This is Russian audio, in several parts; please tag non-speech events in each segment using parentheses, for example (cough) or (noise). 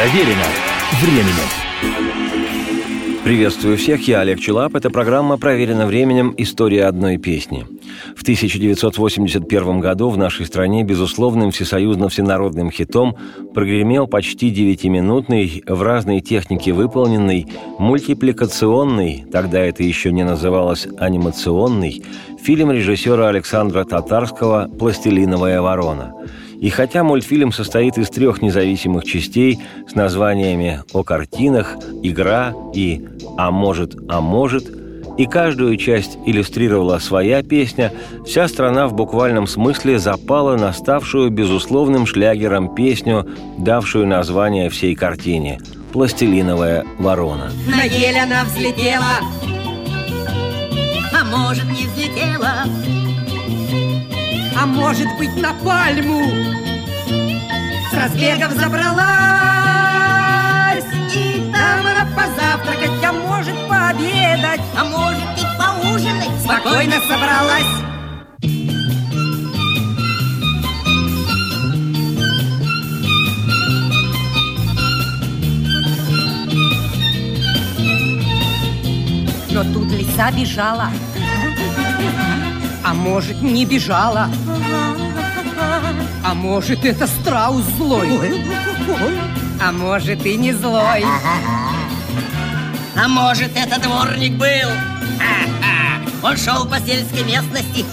Проверено временем. Приветствую всех, я Олег Челап. Это программа «Проверено временем. История одной песни». В 1981 году в нашей стране безусловным всесоюзно-всенародным хитом прогремел почти девятиминутный, в разной технике выполненный, мультипликационный, тогда это еще не называлось анимационный, фильм режиссера Александра Татарского «Пластилиновая ворона». И хотя мультфильм состоит из трех независимых частей с названиями «О картинах», «Игра» и «А может, а может», и каждую часть иллюстрировала своя песня, вся страна в буквальном смысле запала на ставшую безусловным шлягером песню, давшую название всей картине – «Пластилиновая ворона». На ель она взлетела, а может не взлетела, а может быть на пальму? С разбегов забралась. И там она позавтракать, а может пообедать. А может и поужинать. Спокойно. собралась. Но тут лиса бежала а может, не бежала? А может, это страус злой? А может, и не злой? А может, это дворник был? (laughs) Он шел по сельской местности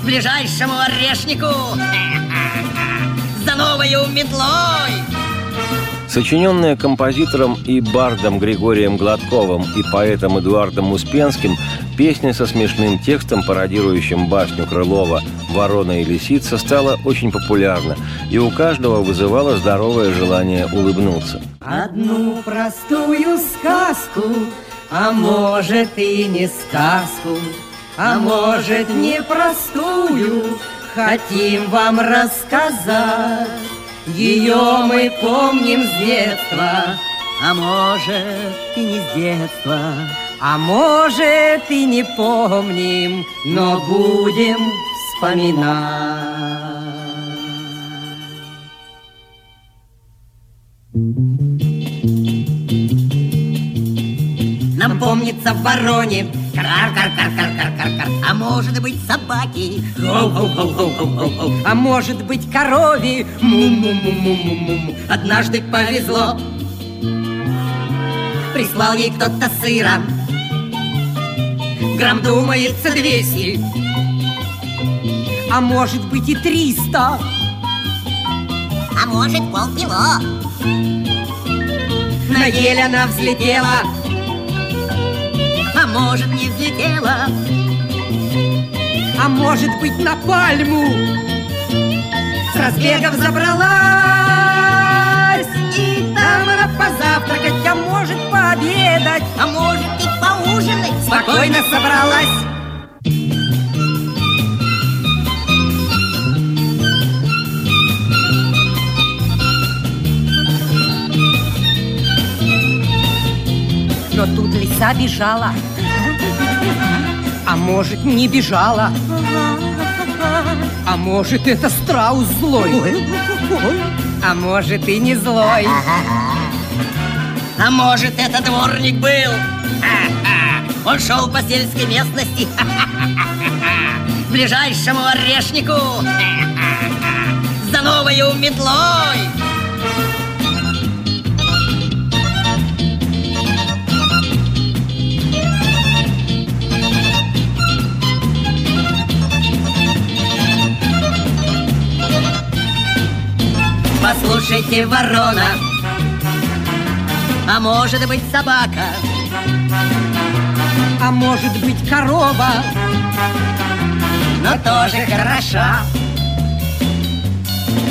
К (laughs) ближайшему орешнику (laughs) За новою метлой Сочиненная композитором и бардом Григорием Гладковым и поэтом Эдуардом Успенским, песня со смешным текстом, пародирующим басню Крылова «Ворона и лисица» стала очень популярна, и у каждого вызывала здоровое желание улыбнуться. Одну простую сказку, а может и не сказку, а может непростую, хотим вам рассказать. Ее мы помним с детства, а может и не с детства, а может и не помним, но будем вспоминать. Нам помнится в вороне кар кар кар кар кар кар кар. А может быть собаки? А может быть му Однажды повезло. Прислал ей кто-то сыра. Грамм думается двести. А может быть и триста. А может полкило. На ель она взлетела а может не взлетела, а может быть на пальму с разбегов забралась, и там она позавтракать, а может пообедать, а может и поужинать, спокойно собралась. Но тут лиса бежала, а может, не бежала? А может, это страус злой? А может, и не злой? А может, это дворник был? (laughs) Он шел по сельской местности. К (laughs) ближайшему орешнику. (laughs) За новою метлой Послушайте, ворона, а может быть собака, а может быть корова, но тоже хороша.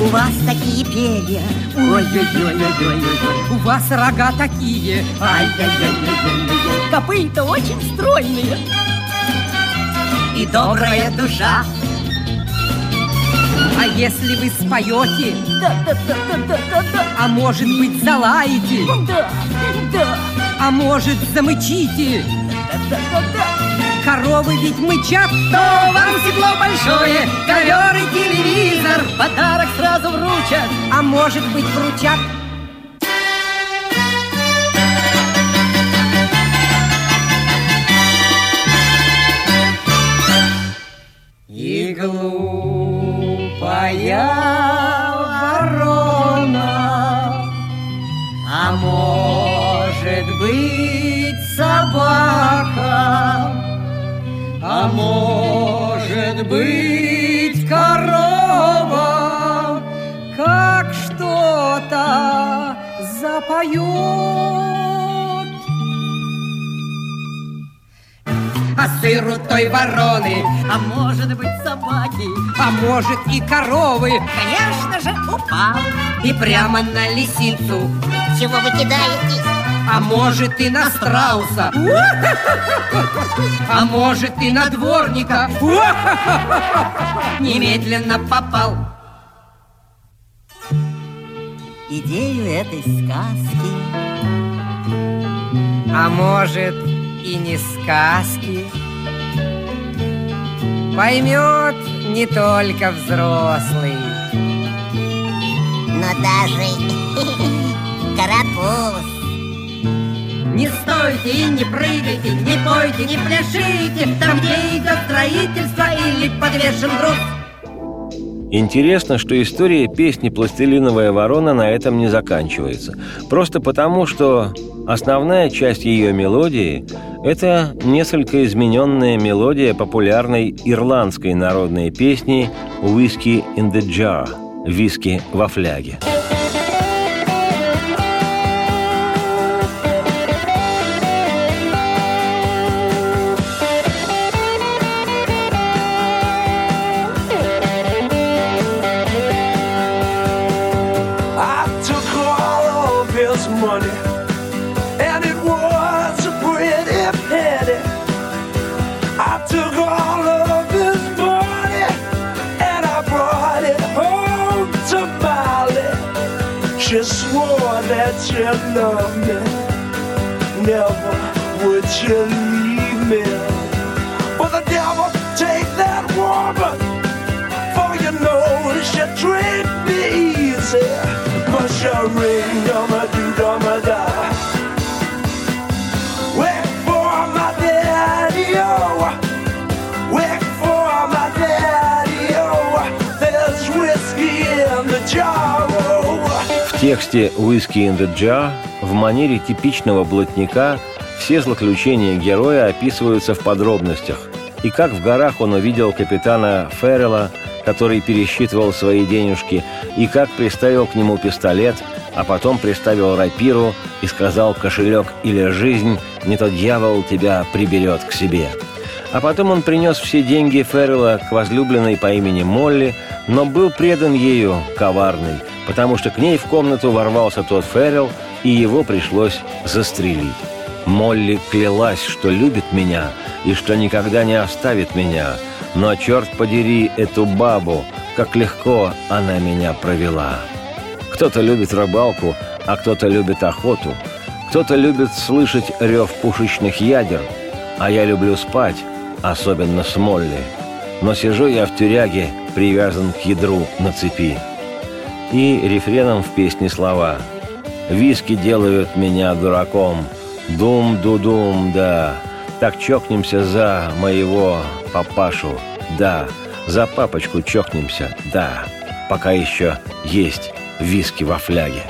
У вас такие перья, ой-ой-ой-ой-ой-ой, у вас рога такие, ай-яй-яй-яй-яй, копыта очень стройные. И добрая душа. А если вы споете, да, да, да, да, да, да, да. а может быть залаете, да, да, а может замычите, да, да, да, да. Коровы ведь мычат, то вам седло большое, ковер и телевизор, подарок сразу в руки получат, а может быть вручат запоет. а сыру той вороны, а может быть собаки, а может и коровы. Конечно же, упал и прямо на лисицу. Чего вы кидаетесь? А может и на страуса (laughs) А может и на дворника Немедленно попал Идею этой сказки. А может и не сказки? Поймет не только взрослый. Но даже (laughs) карапуз. Не стойте и не прыгайте, не пойте, не пляшите. Там, где идет строительство или подвешен груз Интересно, что история песни «Пластилиновая ворона» на этом не заканчивается. Просто потому, что основная часть ее мелодии – это несколько измененная мелодия популярной ирландской народной песни «Whiskey in the Jar» – «Виски во фляге». You swore that you love me? Never would you leave me? But the devil take that woman, for you know she treat me easy. But she ring, dumma do, dumma тексте «Whiskey in the Jar» в манере типичного блатника все злоключения героя описываются в подробностях. И как в горах он увидел капитана Феррелла, который пересчитывал свои денежки, и как приставил к нему пистолет, а потом приставил рапиру и сказал «кошелек или жизнь, не то дьявол тебя приберет к себе». А потом он принес все деньги Феррелла к возлюбленной по имени Молли, но был предан ею, коварный – потому что к ней в комнату ворвался тот Феррел, и его пришлось застрелить. Молли клялась, что любит меня и что никогда не оставит меня, но, черт подери, эту бабу, как легко она меня провела. Кто-то любит рыбалку, а кто-то любит охоту, кто-то любит слышать рев пушечных ядер, а я люблю спать, особенно с Молли. Но сижу я в тюряге, привязан к ядру на цепи и рефреном в песне слова. «Виски делают меня дураком, дум-ду-дум, да, так чокнемся за моего папашу, да, за папочку чокнемся, да, пока еще есть виски во фляге».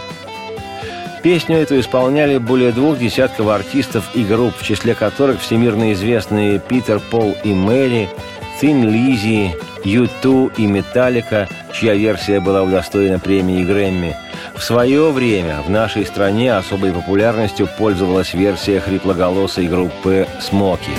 Песню эту исполняли более двух десятков артистов и групп, в числе которых всемирно известные Питер, Пол и Мэри, Тин Лизи, Юту и Металлика, чья версия была удостоена премии Грэмми. В свое время в нашей стране особой популярностью пользовалась версия хриплоголосой группы «Смоки».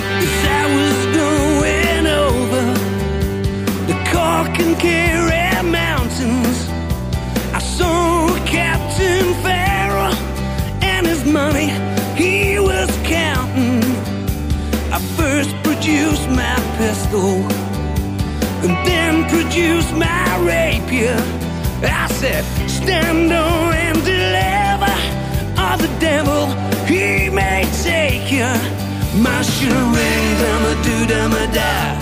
pistol and then produce my rapier. I said, stand on and deliver, or the devil, he may take you. My ring, them a do, them a die.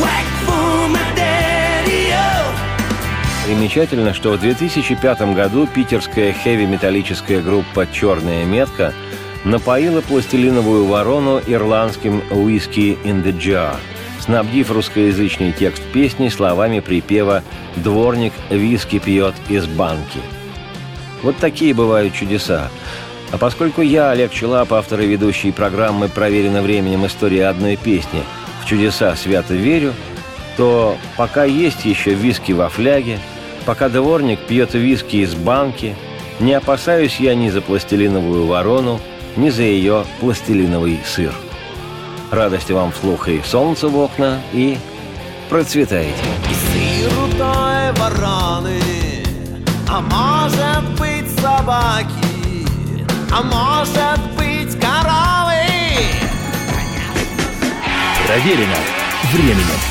Whack for my daddy, oh. примечательно, что в 2005 году питерская хэви-металлическая группа «Черная метка» напоила пластилиновую ворону ирландским «Whiskey in the Jar», снабдив русскоязычный текст песни словами припева «Дворник виски пьет из банки». Вот такие бывают чудеса. А поскольку я, Олег Челап, автор и ведущий программы «Проверено временем. История одной песни», в чудеса свято верю, то пока есть еще виски во фляге, пока дворник пьет виски из банки, не опасаюсь я ни за пластилиновую ворону, ни за ее пластилиновый сыр. Радости вам вслух и солнце в окна, и процветайте. И сыру той вороны, а может быть собаки, а может быть коровы. Проверено временем.